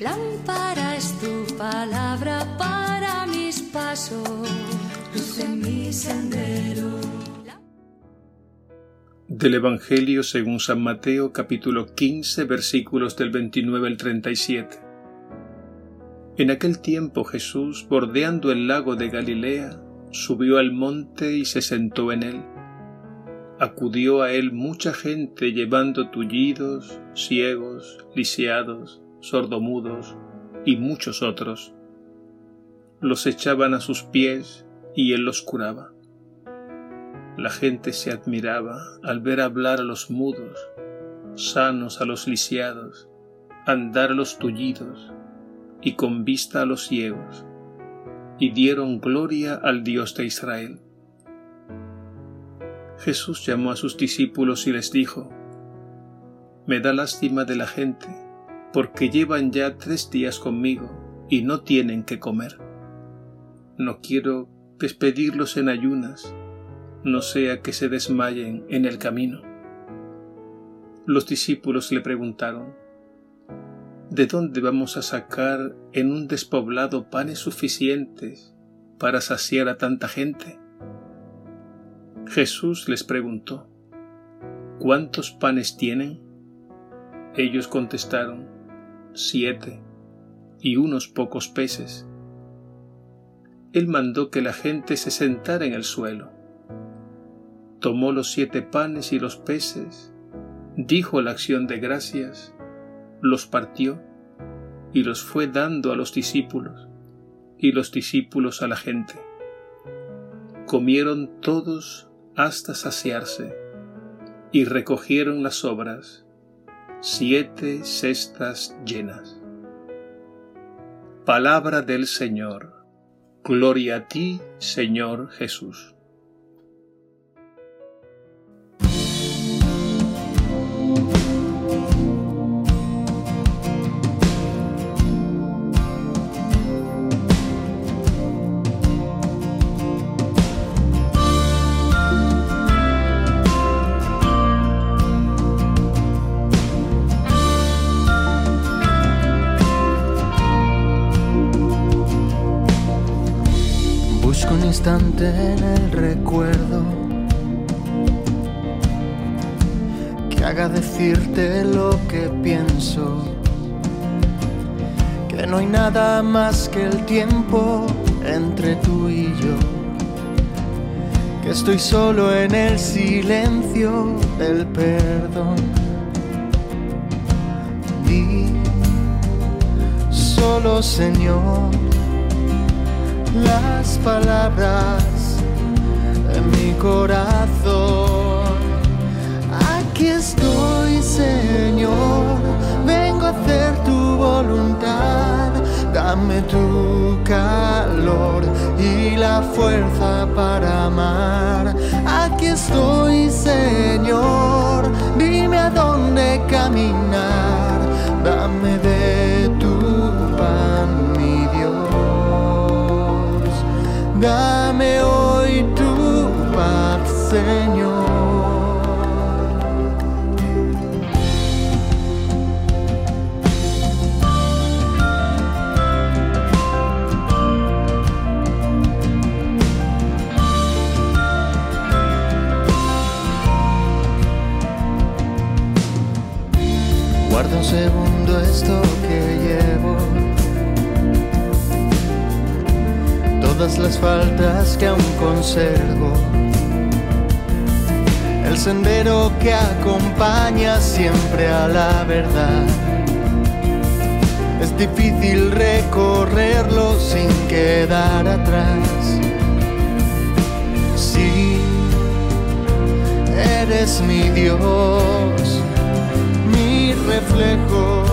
Lámpara es tu palabra para mis pasos, luz en mi sendero. Del Evangelio según San Mateo capítulo 15 versículos del 29 al 37. En aquel tiempo Jesús, bordeando el lago de Galilea, subió al monte y se sentó en él. Acudió a él mucha gente llevando tullidos, ciegos, lisiados, sordomudos y muchos otros. Los echaban a sus pies y él los curaba. La gente se admiraba al ver hablar a los mudos, sanos a los lisiados, andar a los tullidos y con vista a los ciegos, y dieron gloria al Dios de Israel. Jesús llamó a sus discípulos y les dijo, Me da lástima de la gente, porque llevan ya tres días conmigo y no tienen que comer. No quiero despedirlos en ayunas, no sea que se desmayen en el camino. Los discípulos le preguntaron, ¿De dónde vamos a sacar en un despoblado panes suficientes para saciar a tanta gente? Jesús les preguntó, ¿Cuántos panes tienen? Ellos contestaron, siete y unos pocos peces. Él mandó que la gente se sentara en el suelo. Tomó los siete panes y los peces, dijo la acción de gracias, los partió y los fue dando a los discípulos y los discípulos a la gente. Comieron todos hasta saciarse y recogieron las sobras siete cestas llenas. Palabra del Señor. Gloria a ti, Señor Jesús. Instante en el recuerdo que haga decirte lo que pienso, que no hay nada más que el tiempo entre tú y yo, que estoy solo en el silencio del perdón. Di solo Señor las palabras en mi corazón. Aquí estoy, Señor, vengo a hacer tu voluntad. Dame tu calor y la fuerza para amar. Aquí estoy, Señor, dime a dónde caminar. Todas las faltas que aún conservo. El sendero que acompaña siempre a la verdad. Es difícil recorrerlo sin quedar atrás. Sí, eres mi Dios, mi reflejo,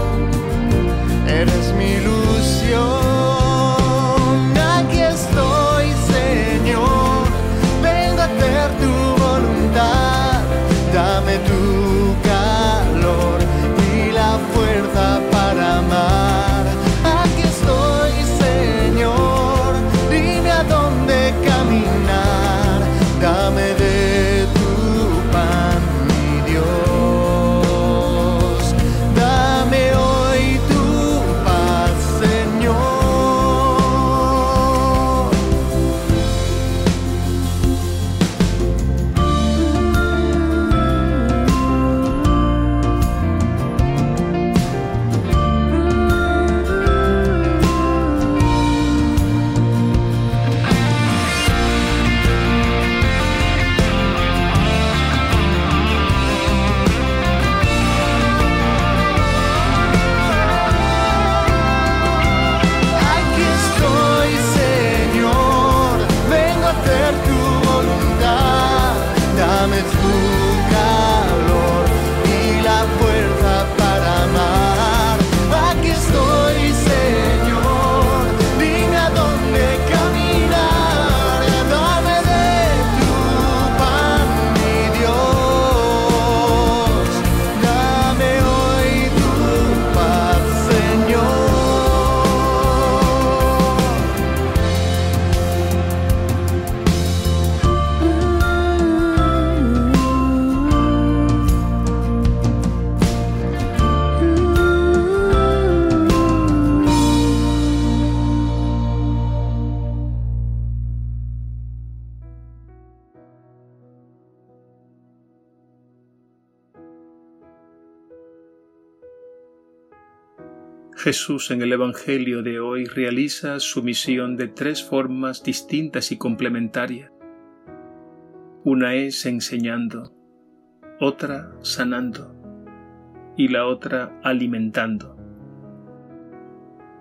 Jesús en el Evangelio de hoy realiza su misión de tres formas distintas y complementarias. Una es enseñando, otra sanando y la otra alimentando.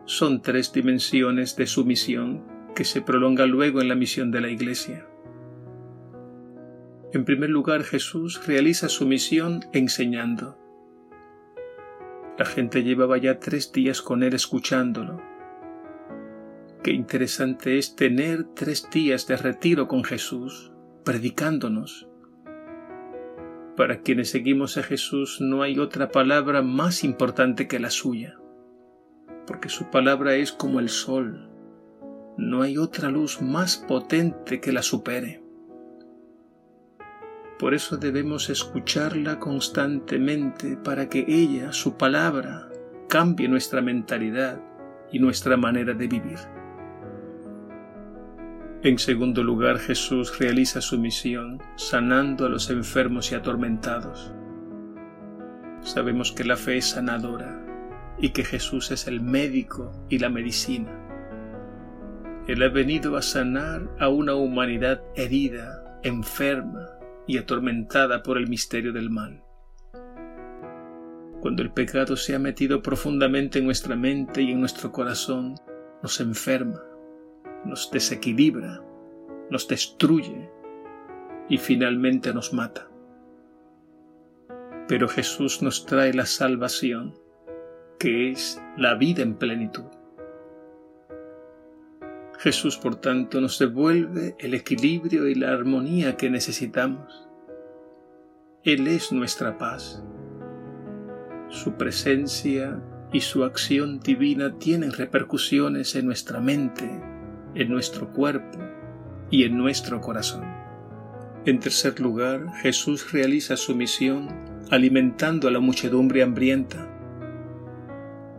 Son tres dimensiones de su misión que se prolonga luego en la misión de la Iglesia. En primer lugar, Jesús realiza su misión enseñando. La gente llevaba ya tres días con él escuchándolo. Qué interesante es tener tres días de retiro con Jesús, predicándonos. Para quienes seguimos a Jesús no hay otra palabra más importante que la suya, porque su palabra es como el sol. No hay otra luz más potente que la supere. Por eso debemos escucharla constantemente para que ella, su palabra, cambie nuestra mentalidad y nuestra manera de vivir. En segundo lugar, Jesús realiza su misión sanando a los enfermos y atormentados. Sabemos que la fe es sanadora y que Jesús es el médico y la medicina. Él ha venido a sanar a una humanidad herida, enferma, y atormentada por el misterio del mal. Cuando el pecado se ha metido profundamente en nuestra mente y en nuestro corazón, nos enferma, nos desequilibra, nos destruye y finalmente nos mata. Pero Jesús nos trae la salvación, que es la vida en plenitud. Jesús, por tanto, nos devuelve el equilibrio y la armonía que necesitamos. Él es nuestra paz. Su presencia y su acción divina tienen repercusiones en nuestra mente, en nuestro cuerpo y en nuestro corazón. En tercer lugar, Jesús realiza su misión alimentando a la muchedumbre hambrienta.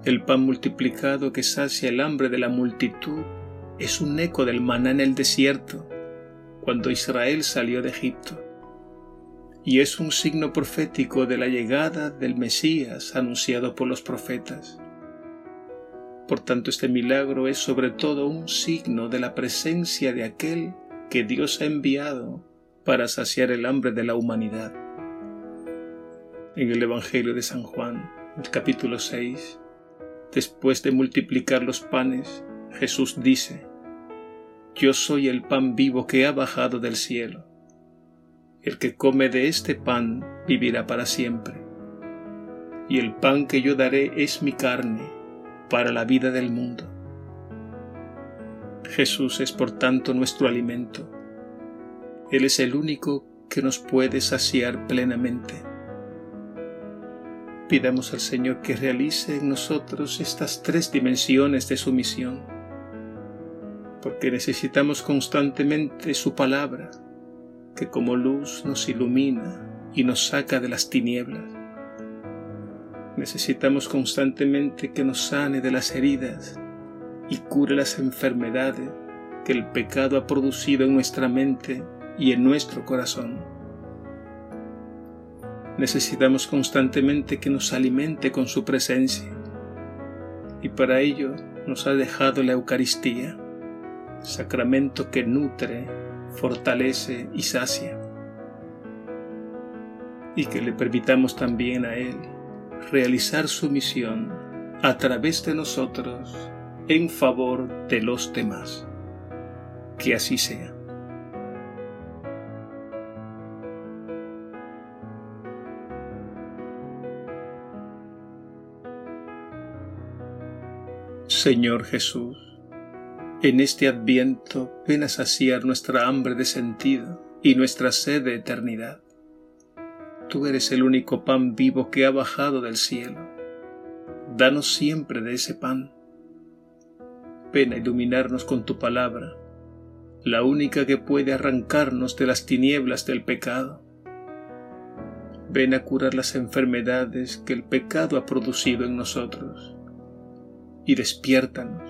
El pan multiplicado que sacia el hambre de la multitud es un eco del maná en el desierto, cuando Israel salió de Egipto, y es un signo profético de la llegada del Mesías anunciado por los profetas. Por tanto, este milagro es sobre todo un signo de la presencia de aquel que Dios ha enviado para saciar el hambre de la humanidad. En el Evangelio de San Juan, el capítulo 6, después de multiplicar los panes, Jesús dice, Yo soy el pan vivo que ha bajado del cielo. El que come de este pan vivirá para siempre. Y el pan que yo daré es mi carne para la vida del mundo. Jesús es por tanto nuestro alimento. Él es el único que nos puede saciar plenamente. Pidamos al Señor que realice en nosotros estas tres dimensiones de su misión porque necesitamos constantemente su palabra, que como luz nos ilumina y nos saca de las tinieblas. Necesitamos constantemente que nos sane de las heridas y cure las enfermedades que el pecado ha producido en nuestra mente y en nuestro corazón. Necesitamos constantemente que nos alimente con su presencia y para ello nos ha dejado la Eucaristía sacramento que nutre, fortalece y sacia. Y que le permitamos también a Él realizar su misión a través de nosotros en favor de los demás. Que así sea. Señor Jesús, en este adviento ven a saciar nuestra hambre de sentido y nuestra sed de eternidad. Tú eres el único pan vivo que ha bajado del cielo. Danos siempre de ese pan. Ven a iluminarnos con tu palabra, la única que puede arrancarnos de las tinieblas del pecado. Ven a curar las enfermedades que el pecado ha producido en nosotros y despiértanos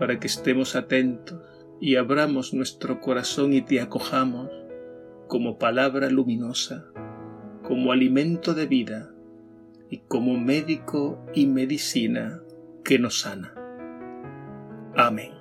para que estemos atentos y abramos nuestro corazón y te acojamos como palabra luminosa, como alimento de vida y como médico y medicina que nos sana. Amén.